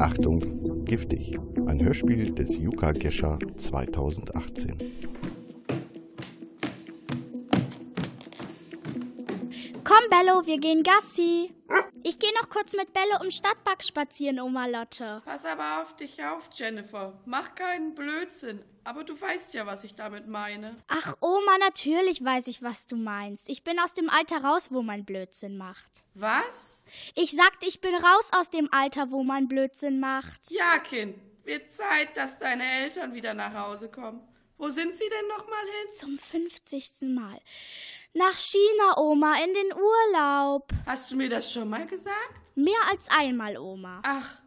Achtung, giftig. Ein Hörspiel des Yuka Gescher 2018. Komm, Bello, wir gehen Gassi. Ich gehe noch kurz mit Bello im Stadtpark spazieren, Oma Lotte. Pass aber auf dich auf, Jennifer. Mach keinen Blödsinn. Aber du weißt ja, was ich damit meine. Ach, Oma, natürlich weiß ich, was du meinst. Ich bin aus dem Alter raus, wo man Blödsinn macht. Was? Ich sagte, ich bin raus aus dem Alter, wo man Blödsinn macht. Ja, Kind. Wird Zeit, dass deine Eltern wieder nach Hause kommen. Wo sind sie denn noch mal hin? Zum 50. Mal. Nach China, Oma, in den Urlaub. Hast du mir das schon mal gesagt? Mehr als einmal, Oma. Ach,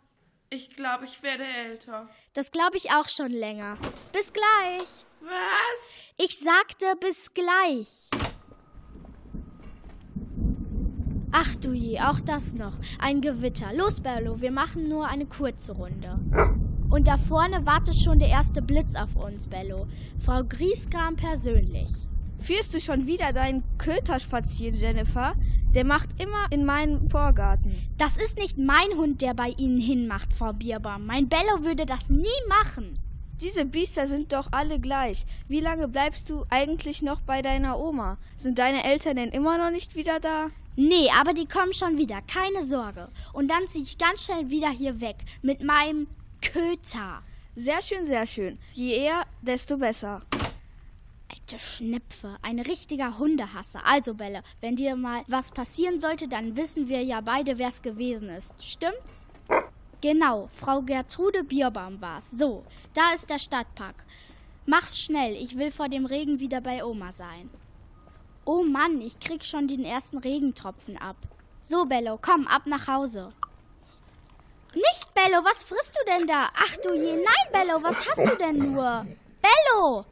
ich glaube, ich werde älter. Das glaube ich auch schon länger. Bis gleich. Was? Ich sagte bis gleich. Ach du je, auch das noch. Ein Gewitter. Los, Berlo, wir machen nur eine kurze Runde. Und da vorne wartet schon der erste Blitz auf uns, Bello. Frau Gries kam persönlich. Führst du schon wieder deinen Köter spazieren, Jennifer? Der macht immer in meinen Vorgarten. Das ist nicht mein Hund, der bei Ihnen hinmacht, Frau Bierbaum. Mein Bello würde das nie machen. Diese Biester sind doch alle gleich. Wie lange bleibst du eigentlich noch bei deiner Oma? Sind deine Eltern denn immer noch nicht wieder da? Nee, aber die kommen schon wieder, keine Sorge. Und dann ziehe ich ganz schnell wieder hier weg mit meinem Köter. Sehr schön, sehr schön. Je eher, desto besser. Alte Schnepfe, ein richtiger Hundehasser. Also, Belle, wenn dir mal was passieren sollte, dann wissen wir ja beide, wer es gewesen ist. Stimmt's? Genau, Frau Gertrude Bierbaum war's. So, da ist der Stadtpark. Mach's schnell, ich will vor dem Regen wieder bei Oma sein. Oh Mann, ich krieg schon den ersten Regentropfen ab. So, Bello, komm, ab nach Hause. Nicht, Bello, was frisst du denn da? Ach du je, nein, Bello, was hast du denn nur? Bello!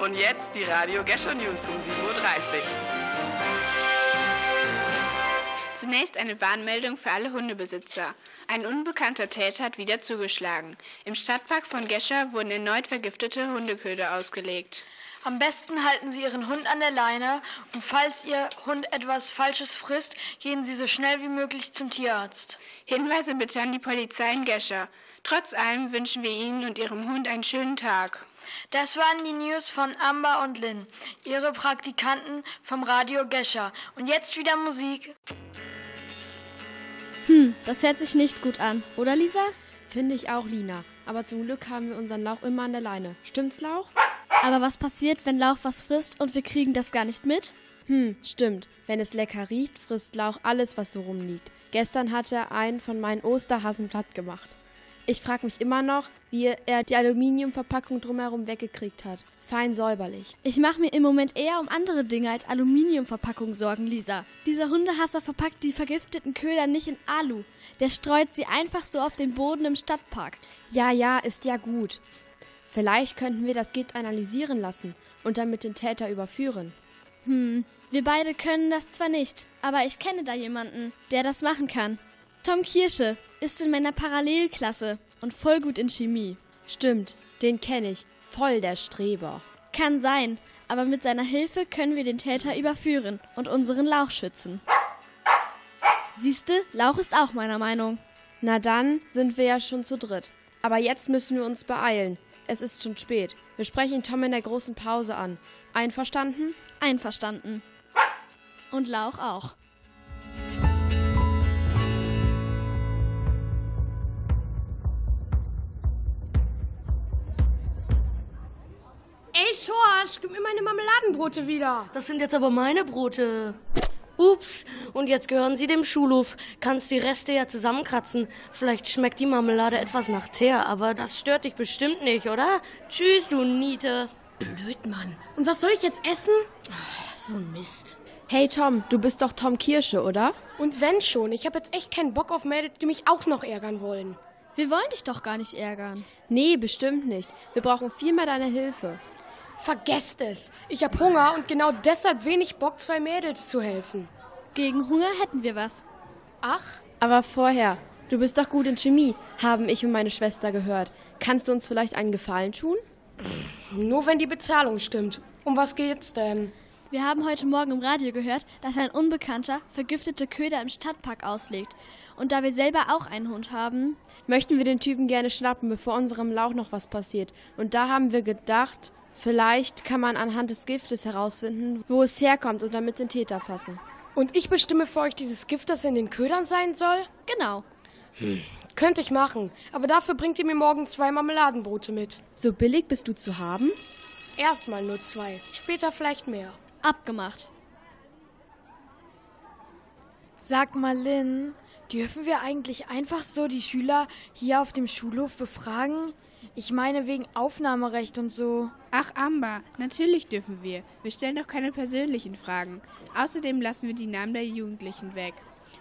Und jetzt die Radio Gescher News um 7.30 Uhr. Zunächst eine Warnmeldung für alle Hundebesitzer. Ein unbekannter Täter hat wieder zugeschlagen. Im Stadtpark von Gescher wurden erneut vergiftete Hundeköder ausgelegt. Am besten halten Sie Ihren Hund an der Leine und falls Ihr Hund etwas Falsches frisst, gehen Sie so schnell wie möglich zum Tierarzt. Hinweise bitte an die Polizei in Gescher. Trotz allem wünschen wir Ihnen und Ihrem Hund einen schönen Tag. Das waren die News von Amber und Lynn, Ihre Praktikanten vom Radio Gescher. Und jetzt wieder Musik. Hm, das hört sich nicht gut an, oder Lisa? Finde ich auch, Lina. Aber zum Glück haben wir unseren Lauch immer an der Leine. Stimmt's, Lauch? Aber was passiert, wenn Lauch was frisst und wir kriegen das gar nicht mit? Hm, stimmt. Wenn es lecker riecht, frisst Lauch alles, was so rumliegt. Gestern hat er einen von meinen Osterhasen platt gemacht. Ich frage mich immer noch, wie er die Aluminiumverpackung drumherum weggekriegt hat. Fein säuberlich. Ich mache mir im Moment eher um andere Dinge als Aluminiumverpackung Sorgen, Lisa. Dieser Hundehasser verpackt die vergifteten Köder nicht in Alu. Der streut sie einfach so auf den Boden im Stadtpark. Ja, ja, ist ja gut. Vielleicht könnten wir das Gift analysieren lassen und damit den Täter überführen. Hm, wir beide können das zwar nicht, aber ich kenne da jemanden, der das machen kann. Tom Kirsche ist in meiner Parallelklasse und voll gut in Chemie. Stimmt, den kenne ich. Voll der Streber. Kann sein, aber mit seiner Hilfe können wir den Täter überführen und unseren Lauch schützen. Siehste, Lauch ist auch meiner Meinung. Na dann sind wir ja schon zu dritt. Aber jetzt müssen wir uns beeilen. Es ist schon spät. Wir sprechen Tom in der großen Pause an. Einverstanden? Einverstanden. Und Lauch auch. Schorsch, gib mir meine Marmeladenbrote wieder. Das sind jetzt aber meine Brote. Ups, und jetzt gehören sie dem Schulhof. Kannst die Reste ja zusammenkratzen. Vielleicht schmeckt die Marmelade etwas nach Teer, aber das stört dich bestimmt nicht, oder? Tschüss, du Niete. Blöd, Mann. Und was soll ich jetzt essen? Ach, so ein Mist. Hey Tom, du bist doch Tom Kirsche, oder? Und wenn schon, ich habe jetzt echt keinen Bock auf Mädels, die mich auch noch ärgern wollen. Wir wollen dich doch gar nicht ärgern. Nee, bestimmt nicht. Wir brauchen viel mehr deine Hilfe. Vergesst es. Ich habe Hunger und genau deshalb wenig Bock, zwei Mädels zu helfen. Gegen Hunger hätten wir was. Ach, Aber vorher, Du bist doch gut in Chemie, haben ich und meine Schwester gehört. Kannst du uns vielleicht einen Gefallen tun? Nur wenn die Bezahlung stimmt. Um was geht's denn? Wir haben heute Morgen im Radio gehört, dass ein Unbekannter vergiftete Köder im Stadtpark auslegt. Und da wir selber auch einen Hund haben, möchten wir den Typen gerne schnappen, bevor unserem Lauch noch was passiert. Und da haben wir gedacht, vielleicht kann man anhand des Giftes herausfinden, wo es herkommt und damit den Täter fassen. Und ich bestimme für euch dieses Gift, das in den Ködern sein soll? Genau. Hm. Könnte ich machen, aber dafür bringt ihr mir morgen zwei Marmeladenbrote mit. So billig bist du zu haben? Erstmal nur zwei, später vielleicht mehr. Abgemacht. Sag mal, Lynn, dürfen wir eigentlich einfach so die Schüler hier auf dem Schulhof befragen? Ich meine wegen Aufnahmerecht und so. Ach, Amber, natürlich dürfen wir. Wir stellen doch keine persönlichen Fragen. Außerdem lassen wir die Namen der Jugendlichen weg.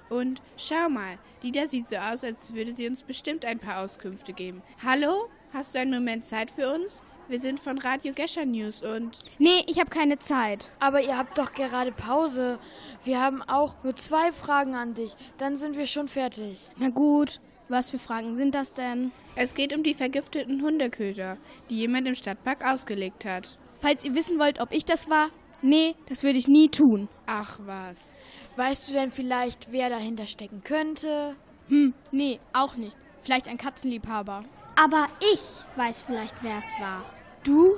Und schau mal, die da sieht so aus, als würde sie uns bestimmt ein paar Auskünfte geben. Hallo? Hast du einen Moment Zeit für uns? Wir sind von Radio Gescher News und. Nee, ich habe keine Zeit. Aber ihr habt doch gerade Pause. Wir haben auch nur zwei Fragen an dich. Dann sind wir schon fertig. Na gut. Was für Fragen sind das denn? Es geht um die vergifteten Hundeköder, die jemand im Stadtpark ausgelegt hat. Falls ihr wissen wollt, ob ich das war, nee, das würde ich nie tun. Ach was. Weißt du denn vielleicht, wer dahinter stecken könnte? Hm, nee, auch nicht. Vielleicht ein Katzenliebhaber. Aber ich weiß vielleicht, wer es war. Du?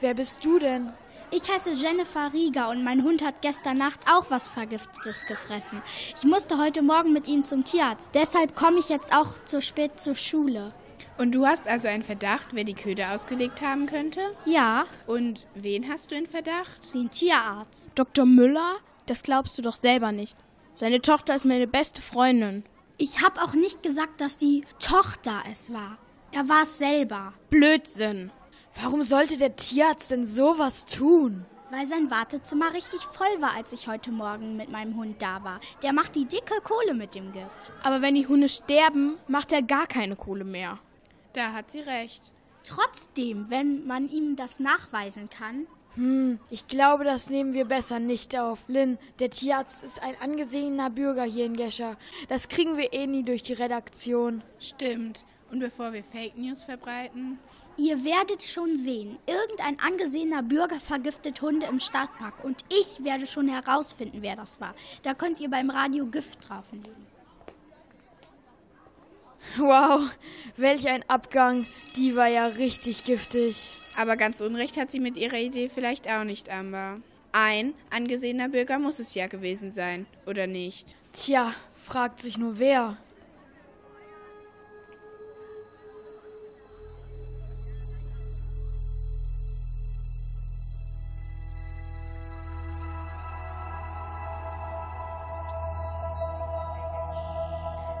Wer bist du denn? Ich heiße Jennifer Rieger und mein Hund hat gestern Nacht auch was Vergiftetes gefressen. Ich musste heute Morgen mit ihm zum Tierarzt. Deshalb komme ich jetzt auch zu spät zur Schule. Und du hast also einen Verdacht, wer die Köder ausgelegt haben könnte? Ja. Und wen hast du in Verdacht? Den Tierarzt. Dr. Müller? Das glaubst du doch selber nicht. Seine Tochter ist meine beste Freundin. Ich habe auch nicht gesagt, dass die Tochter es war. Er war es selber. Blödsinn. Warum sollte der Tierarzt denn sowas tun? Weil sein Wartezimmer richtig voll war, als ich heute Morgen mit meinem Hund da war. Der macht die dicke Kohle mit dem Gift. Aber wenn die Hunde sterben, macht er gar keine Kohle mehr. Da hat sie recht. Trotzdem, wenn man ihm das nachweisen kann. Hm, ich glaube, das nehmen wir besser nicht auf. Lynn, der Tierarzt ist ein angesehener Bürger hier in Gescher. Das kriegen wir eh nie durch die Redaktion. Stimmt. Und bevor wir Fake News verbreiten? Ihr werdet schon sehen, irgendein angesehener Bürger vergiftet Hunde im Stadtpark und ich werde schon herausfinden, wer das war. Da könnt ihr beim Radio Gift drauflegen. Wow, welch ein Abgang. Die war ja richtig giftig. Aber ganz Unrecht hat sie mit ihrer Idee vielleicht auch nicht, Amber. Ein angesehener Bürger muss es ja gewesen sein, oder nicht? Tja, fragt sich nur wer.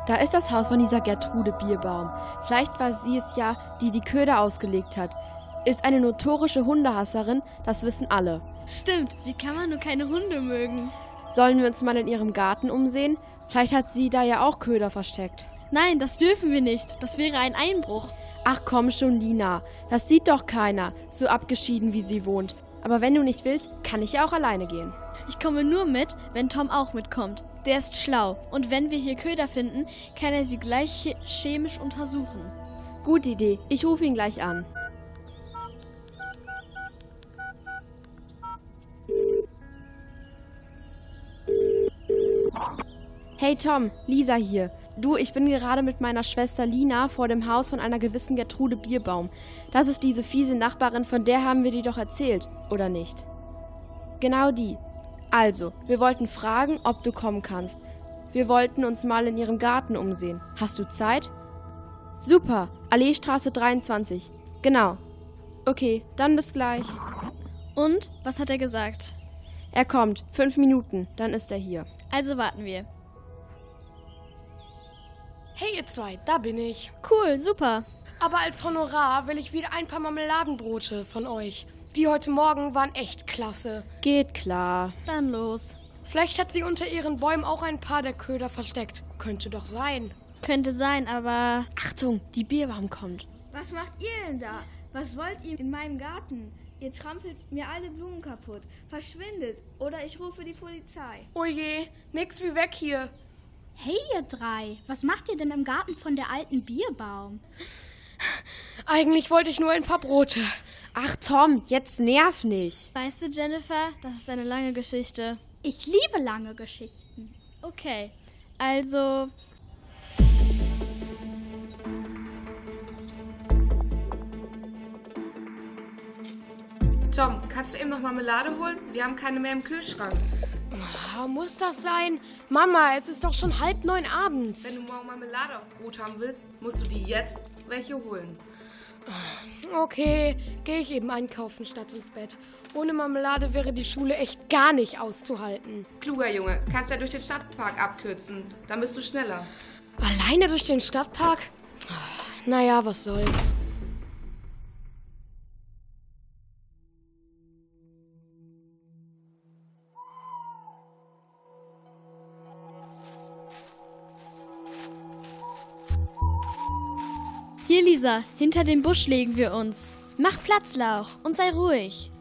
Da ist das Haus von dieser Gertrude Bierbaum. Vielleicht war sie es ja, die die Köder ausgelegt hat. Ist eine notorische Hundehasserin, das wissen alle. Stimmt, wie kann man nur keine Hunde mögen? Sollen wir uns mal in ihrem Garten umsehen? Vielleicht hat sie da ja auch Köder versteckt. Nein, das dürfen wir nicht. Das wäre ein Einbruch. Ach komm schon, Lina. Das sieht doch keiner, so abgeschieden wie sie wohnt. Aber wenn du nicht willst, kann ich ja auch alleine gehen. Ich komme nur mit, wenn Tom auch mitkommt. Der ist schlau. Und wenn wir hier Köder finden, kann er sie gleich chemisch untersuchen. Gute Idee. Ich rufe ihn gleich an. Hey Tom, Lisa hier. Du, ich bin gerade mit meiner Schwester Lina vor dem Haus von einer gewissen Gertrude Bierbaum. Das ist diese fiese Nachbarin, von der haben wir dir doch erzählt, oder nicht? Genau die. Also, wir wollten fragen, ob du kommen kannst. Wir wollten uns mal in ihrem Garten umsehen. Hast du Zeit? Super, Alleestraße 23. Genau. Okay, dann bis gleich. Und, was hat er gesagt? Er kommt. Fünf Minuten, dann ist er hier. Also warten wir. Hey ihr zwei, da bin ich. Cool, super. Aber als Honorar will ich wieder ein paar Marmeladenbrote von euch. Die heute Morgen waren echt klasse. Geht klar. Dann los. Vielleicht hat sie unter ihren Bäumen auch ein paar der Köder versteckt. Könnte doch sein. Könnte sein, aber. Achtung, die Bierbaum kommt. Was macht ihr denn da? Was wollt ihr in meinem Garten? Ihr trampelt mir alle Blumen kaputt. Verschwindet oder ich rufe die Polizei. Oh je, nix wie weg hier. Hey, ihr drei, was macht ihr denn im Garten von der alten Bierbaum? Eigentlich wollte ich nur ein paar Brote. Ach Tom, jetzt nerv nicht. Weißt du, Jennifer, das ist eine lange Geschichte. Ich liebe lange Geschichten. Okay, also Tom, kannst du eben noch Marmelade holen? Wir haben keine mehr im Kühlschrank. Oh, muss das sein? Mama, es ist doch schon halb neun abends. Wenn du morgen Marmelade aufs Brot haben willst, musst du dir jetzt welche holen. Okay, gehe ich eben einkaufen statt ins Bett. Ohne Marmelade wäre die Schule echt gar nicht auszuhalten. Kluger Junge, kannst ja durch den Stadtpark abkürzen. Dann bist du schneller. Alleine durch den Stadtpark? Naja, was soll's. Lisa, hinter dem Busch legen wir uns. Mach Platz, Lauch, und sei ruhig.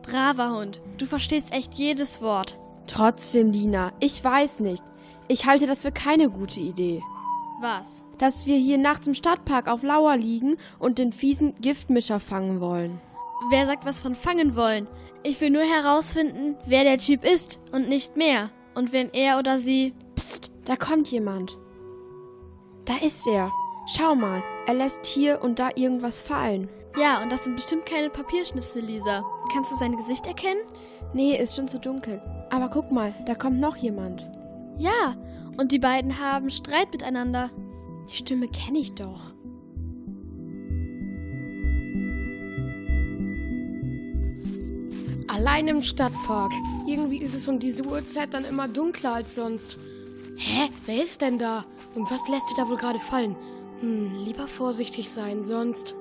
Braver Hund, du verstehst echt jedes Wort. Trotzdem, Lina, ich weiß nicht. Ich halte das für keine gute Idee. Was? Dass wir hier nachts im Stadtpark auf Lauer liegen und den fiesen Giftmischer fangen wollen. Wer sagt was von fangen wollen? Ich will nur herausfinden, wer der Typ ist und nicht mehr. Und wenn er oder sie. Psst, da kommt jemand. Da ist er. Schau mal, er lässt hier und da irgendwas fallen. Ja, und das sind bestimmt keine Papierschnitzel, Lisa. Kannst du sein Gesicht erkennen? Nee, ist schon zu dunkel. Aber guck mal, da kommt noch jemand. Ja, und die beiden haben Streit miteinander. Die Stimme kenne ich doch. Allein im Stadtpark. Irgendwie ist es um diese Uhrzeit dann immer dunkler als sonst. Hä? Wer ist denn da? Und was lässt du da wohl gerade fallen? Hm, lieber vorsichtig sein, sonst.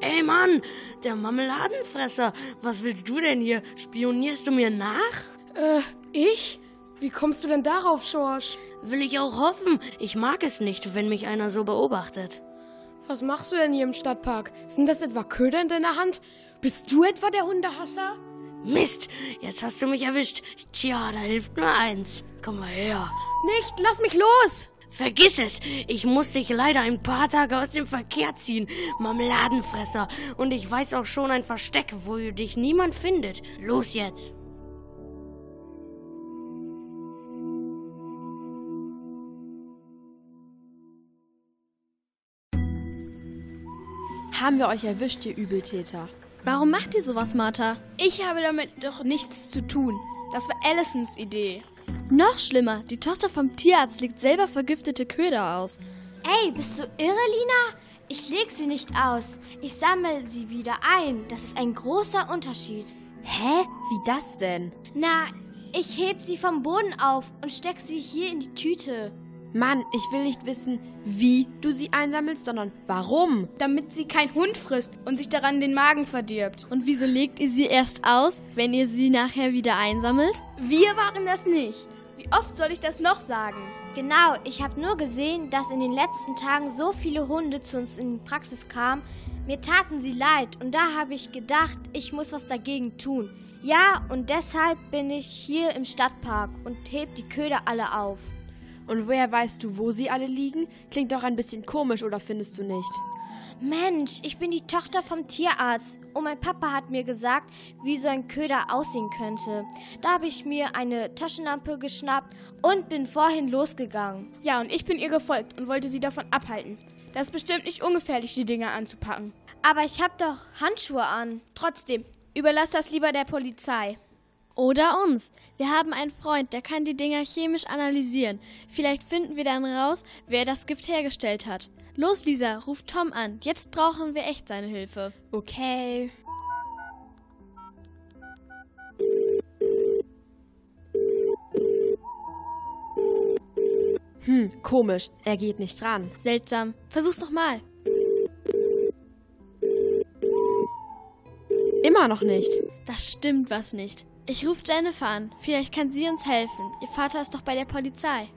Ey Mann, der Marmeladenfresser. Was willst du denn hier? Spionierst du mir nach? Äh, ich? Wie kommst du denn darauf, Schorsch? Will ich auch hoffen. Ich mag es nicht, wenn mich einer so beobachtet. Was machst du denn hier im Stadtpark? Sind das etwa Köder in deiner Hand? Bist du etwa der Hundehasser? Mist, jetzt hast du mich erwischt. Tja, da hilft nur eins. Komm mal her. Nicht, lass mich los! Vergiss es! Ich muss dich leider ein paar Tage aus dem Verkehr ziehen, Marmeladenfresser. Und ich weiß auch schon ein Versteck, wo dich niemand findet. Los jetzt! Haben wir euch erwischt, ihr Übeltäter? Warum macht ihr sowas, Martha? Ich habe damit doch nichts zu tun. Das war Allisons Idee. Noch schlimmer, die Tochter vom Tierarzt legt selber vergiftete Köder aus. Ey, bist du irre, Lina? Ich leg sie nicht aus. Ich sammle sie wieder ein. Das ist ein großer Unterschied. Hä? Wie das denn? Na, ich heb sie vom Boden auf und steck sie hier in die Tüte. Mann, ich will nicht wissen, wie du sie einsammelst, sondern warum. Damit sie kein Hund frisst und sich daran den Magen verdirbt. Und wieso legt ihr sie erst aus, wenn ihr sie nachher wieder einsammelt? Wir waren das nicht. Wie oft soll ich das noch sagen? Genau, ich habe nur gesehen, dass in den letzten Tagen so viele Hunde zu uns in die Praxis kamen. Mir taten sie leid und da habe ich gedacht, ich muss was dagegen tun. Ja, und deshalb bin ich hier im Stadtpark und heb die Köder alle auf. Und woher weißt du, wo sie alle liegen? Klingt doch ein bisschen komisch, oder findest du nicht? Mensch, ich bin die Tochter vom Tierarzt und mein Papa hat mir gesagt, wie so ein Köder aussehen könnte. Da habe ich mir eine Taschenlampe geschnappt und bin vorhin losgegangen. Ja, und ich bin ihr gefolgt und wollte sie davon abhalten. Das ist bestimmt nicht ungefährlich, die Dinger anzupacken. Aber ich habe doch Handschuhe an. Trotzdem, überlass das lieber der Polizei. Oder uns. Wir haben einen Freund, der kann die Dinger chemisch analysieren. Vielleicht finden wir dann raus, wer das Gift hergestellt hat. Los, Lisa, ruf Tom an. Jetzt brauchen wir echt seine Hilfe. Okay. Hm, komisch. Er geht nicht ran. Seltsam. Versuch's nochmal. Immer noch nicht. Da stimmt was nicht. Ich rufe Jennifer an. Vielleicht kann sie uns helfen. Ihr Vater ist doch bei der Polizei.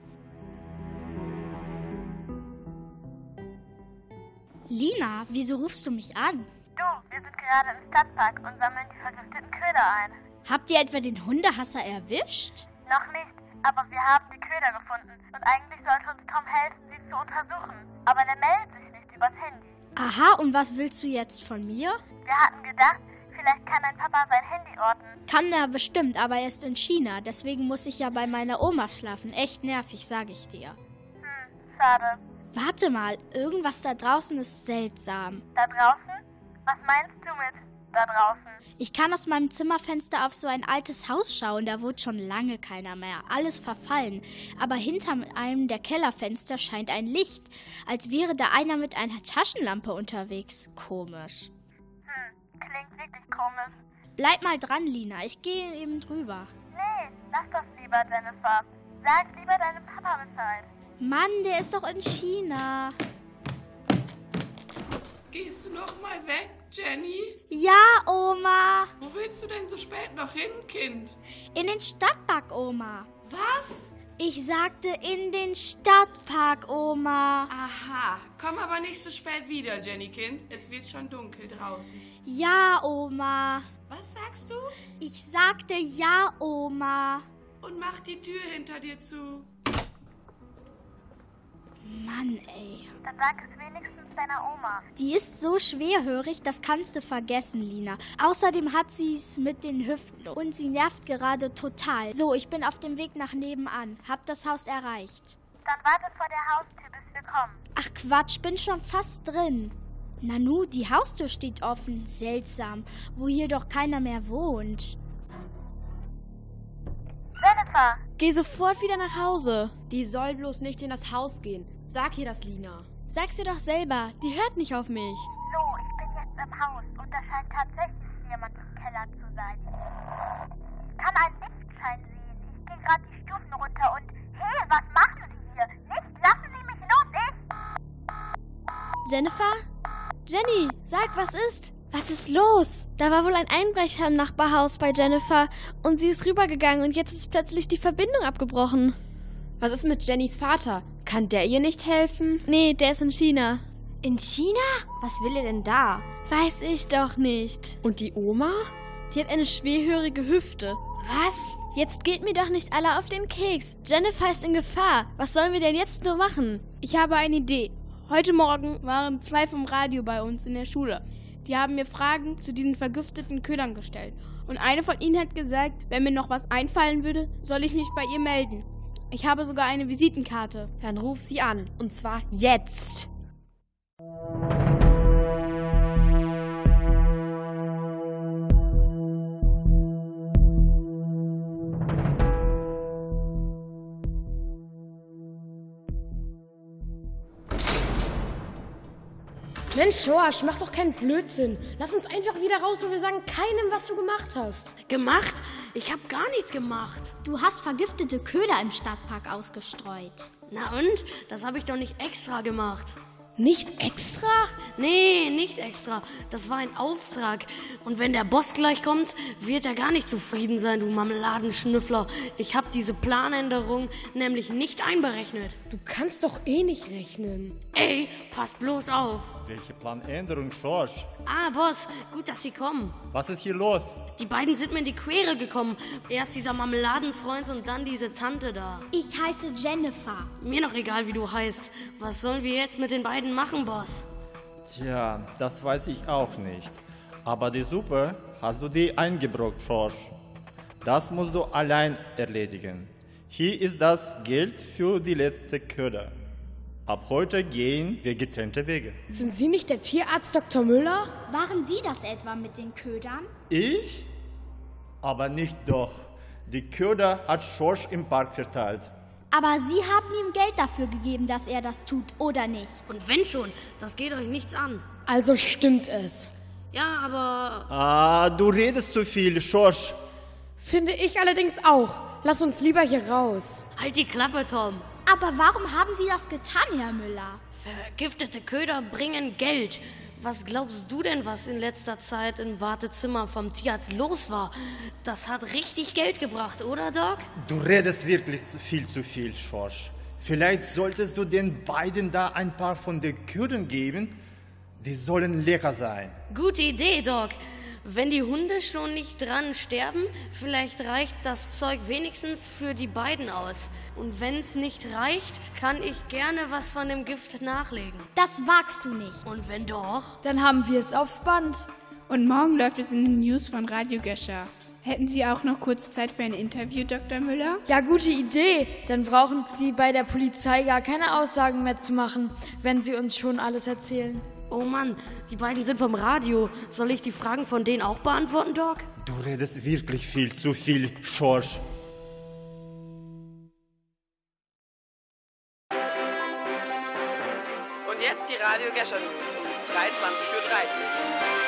Lina, wieso rufst du mich an? Du, wir sind gerade im Stadtpark und sammeln die vergifteten Köder ein. Habt ihr etwa den Hundehasser erwischt? Noch nicht, aber wir haben die Köder gefunden und eigentlich sollte uns Tom helfen, sie zu untersuchen. Aber der meldet sich nicht übers Handy. Aha, und was willst du jetzt von mir? Wir hatten gedacht, vielleicht kann dein Papa sein Handy orten. Kann er bestimmt, aber er ist in China. Deswegen muss ich ja bei meiner Oma schlafen. Echt nervig, sag ich dir. Hm, schade. Warte mal, irgendwas da draußen ist seltsam. Da draußen? Was meinst du mit da draußen? Ich kann aus meinem Zimmerfenster auf so ein altes Haus schauen. Da wohnt schon lange keiner mehr. Alles verfallen. Aber hinter einem der Kellerfenster scheint ein Licht, als wäre da einer mit einer Taschenlampe unterwegs. Komisch. Klingt wirklich komisch. Bleib mal dran, Lina. Ich gehe eben drüber. Nee, lass das lieber, Jennifer. Sag lieber deinem Papa Bescheid. Mann, der ist doch in China. Gehst du noch mal weg, Jenny? Ja, Oma. Wo willst du denn so spät noch hin, Kind? In den Stadtpark, Oma. Was? Ich sagte in den Stadtpark, Oma. Aha, komm aber nicht so spät wieder, Jenny Kind. Es wird schon dunkel draußen. Ja, Oma. Was sagst du? Ich sagte ja, Oma. Und mach die Tür hinter dir zu. Mann, ey. Dann sag es wenigstens deiner Oma. Die ist so schwerhörig, das kannst du vergessen, Lina. Außerdem hat sie es mit den Hüften und sie nervt gerade total. So, ich bin auf dem Weg nach nebenan. Hab das Haus erreicht. Dann warte vor der Haustür, bis wir kommen. Ach Quatsch, bin schon fast drin. Nanu, die Haustür steht offen. Seltsam, wo hier doch keiner mehr wohnt. Jennifer! Geh sofort wieder nach Hause. Die soll bloß nicht in das Haus gehen. Sag ihr das, Lina. Sag's ihr doch selber. Die hört nicht auf mich. So, ich bin jetzt im Haus und da scheint tatsächlich jemand im Keller zu sein. Ich kann einen Lichtschein sehen. Ich gehe gerade die Stufen runter und hey, was machen Sie hier? Nicht, lassen Sie mich los, ich! Jennifer? Jenny, sag, was ist? Was ist los? Da war wohl ein Einbrecher im Nachbarhaus bei Jennifer und sie ist rübergegangen und jetzt ist plötzlich die Verbindung abgebrochen. Was ist mit Jennys Vater? Kann der ihr nicht helfen? Nee, der ist in China. In China? Was will er denn da? Weiß ich doch nicht. Und die Oma? Die hat eine schwerhörige Hüfte. Was? Jetzt geht mir doch nicht alle auf den Keks. Jennifer ist in Gefahr. Was sollen wir denn jetzt nur machen? Ich habe eine Idee. Heute Morgen waren zwei vom Radio bei uns in der Schule. Die haben mir Fragen zu diesen vergifteten Ködern gestellt. Und eine von ihnen hat gesagt, wenn mir noch was einfallen würde, soll ich mich bei ihr melden. Ich habe sogar eine Visitenkarte. Dann ruf sie an. Und zwar jetzt. Mensch, Schorsch, mach doch keinen Blödsinn. Lass uns einfach wieder raus und wir sagen keinem, was du gemacht hast. Gemacht? Ich habe gar nichts gemacht. Du hast vergiftete Köder im Stadtpark ausgestreut. Na und? Das habe ich doch nicht extra gemacht. Nicht extra? Nee, nicht extra. Das war ein Auftrag. Und wenn der Boss gleich kommt, wird er gar nicht zufrieden sein, du Marmeladenschnüffler. Ich habe diese Planänderung nämlich nicht einberechnet. Du kannst doch eh nicht rechnen. Ey, pass bloß auf. Welche Planänderung, Schorsch? Ah, Boss, gut, dass Sie kommen. Was ist hier los? Die beiden sind mir in die Quere gekommen. Erst dieser Marmeladenfreund und dann diese Tante da. Ich heiße Jennifer. Mir noch egal, wie du heißt. Was sollen wir jetzt mit den beiden machen, Boss? Tja, das weiß ich auch nicht. Aber die Suppe hast du dir eingebrockt, Schorsch. Das musst du allein erledigen. Hier ist das Geld für die letzte Köder. Ab heute gehen wir getrennte Wege. Sind Sie nicht der Tierarzt Dr. Müller? Waren Sie das etwa mit den Ködern? Ich? Aber nicht doch. Die Köder hat Schorsch im Park verteilt. Aber Sie haben ihm Geld dafür gegeben, dass er das tut, oder nicht? Und wenn schon, das geht euch nichts an. Also stimmt es. Ja, aber. Ah, du redest zu viel, Schorsch. Finde ich allerdings auch. Lass uns lieber hier raus. Halt die Klappe, Tom. Aber warum haben Sie das getan, Herr Müller? Vergiftete Köder bringen Geld. Was glaubst du denn, was in letzter Zeit im Wartezimmer vom Tierarzt los war? Das hat richtig Geld gebracht, oder, Doc? Du redest wirklich zu viel zu viel, Schorsch. Vielleicht solltest du den beiden da ein paar von den Ködern geben. Die sollen lecker sein. Gute Idee, Doc. Wenn die Hunde schon nicht dran sterben, vielleicht reicht das Zeug wenigstens für die beiden aus. Und wenn es nicht reicht, kann ich gerne was von dem Gift nachlegen. Das wagst du nicht. Und wenn doch? Dann haben wir es auf Band. Und morgen läuft es in den News von Radio Gescher. Hätten Sie auch noch kurz Zeit für ein Interview, Dr. Müller? Ja, gute Idee. Dann brauchen Sie bei der Polizei gar keine Aussagen mehr zu machen, wenn Sie uns schon alles erzählen. Oh Mann, die beiden sind vom Radio. Soll ich die Fragen von denen auch beantworten, Doc? Du redest wirklich viel zu viel, Schorsch. Und jetzt die Radio Gescher News um 23.30 Uhr.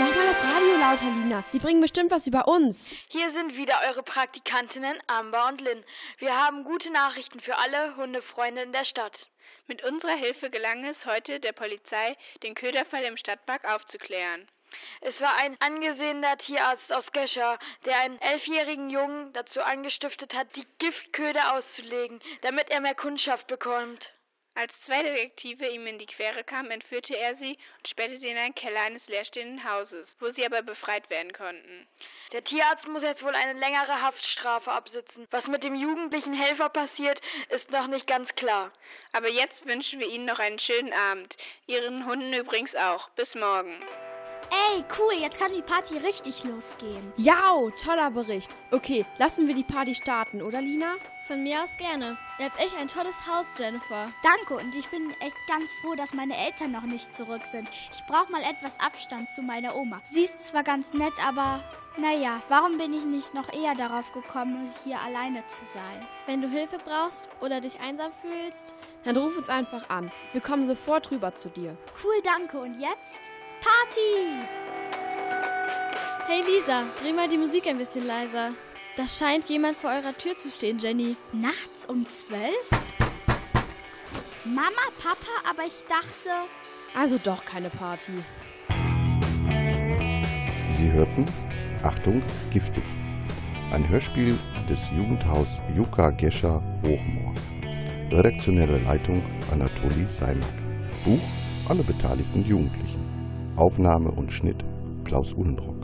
Mach mal das Radio lauter, Lina. Die bringen bestimmt was über uns. Hier sind wieder eure Praktikantinnen Amber und Lynn. Wir haben gute Nachrichten für alle Hundefreunde in der Stadt. Mit unserer Hilfe gelang es heute der Polizei, den Köderfall im Stadtpark aufzuklären. Es war ein angesehener Tierarzt aus Gescher, der einen elfjährigen Jungen dazu angestiftet hat, die Giftköder auszulegen, damit er mehr Kundschaft bekommt. Als zwei Detektive ihm in die Quere kamen, entführte er sie und sperrte sie in einen Keller eines leerstehenden Hauses, wo sie aber befreit werden konnten. Der Tierarzt muss jetzt wohl eine längere Haftstrafe absitzen. Was mit dem jugendlichen Helfer passiert, ist noch nicht ganz klar. Aber jetzt wünschen wir Ihnen noch einen schönen Abend. Ihren Hunden übrigens auch. Bis morgen. Ey, cool, jetzt kann die Party richtig losgehen. Ja, toller Bericht. Okay, lassen wir die Party starten, oder Lina? Von mir aus gerne. Ihr habt echt ein tolles Haus, Jennifer. Danke und ich bin echt ganz froh, dass meine Eltern noch nicht zurück sind. Ich brauche mal etwas Abstand zu meiner Oma. Sie ist zwar ganz nett, aber naja, warum bin ich nicht noch eher darauf gekommen, hier alleine zu sein? Wenn du Hilfe brauchst oder dich einsam fühlst, dann ruf uns einfach an. Wir kommen sofort rüber zu dir. Cool, danke. Und jetzt? Party! Hey Lisa, dreh mal die Musik ein bisschen leiser. Da scheint jemand vor eurer Tür zu stehen, Jenny. Nachts um zwölf? Mama, Papa, aber ich dachte. Also doch keine Party. Sie hörten Achtung, giftig. Ein Hörspiel des Jugendhaus Juka Gescher Hochmoor. Redaktionelle Leitung Anatoli Seimak. Buch Alle beteiligten Jugendlichen. Aufnahme und Schnitt Klaus Uhlenbrock.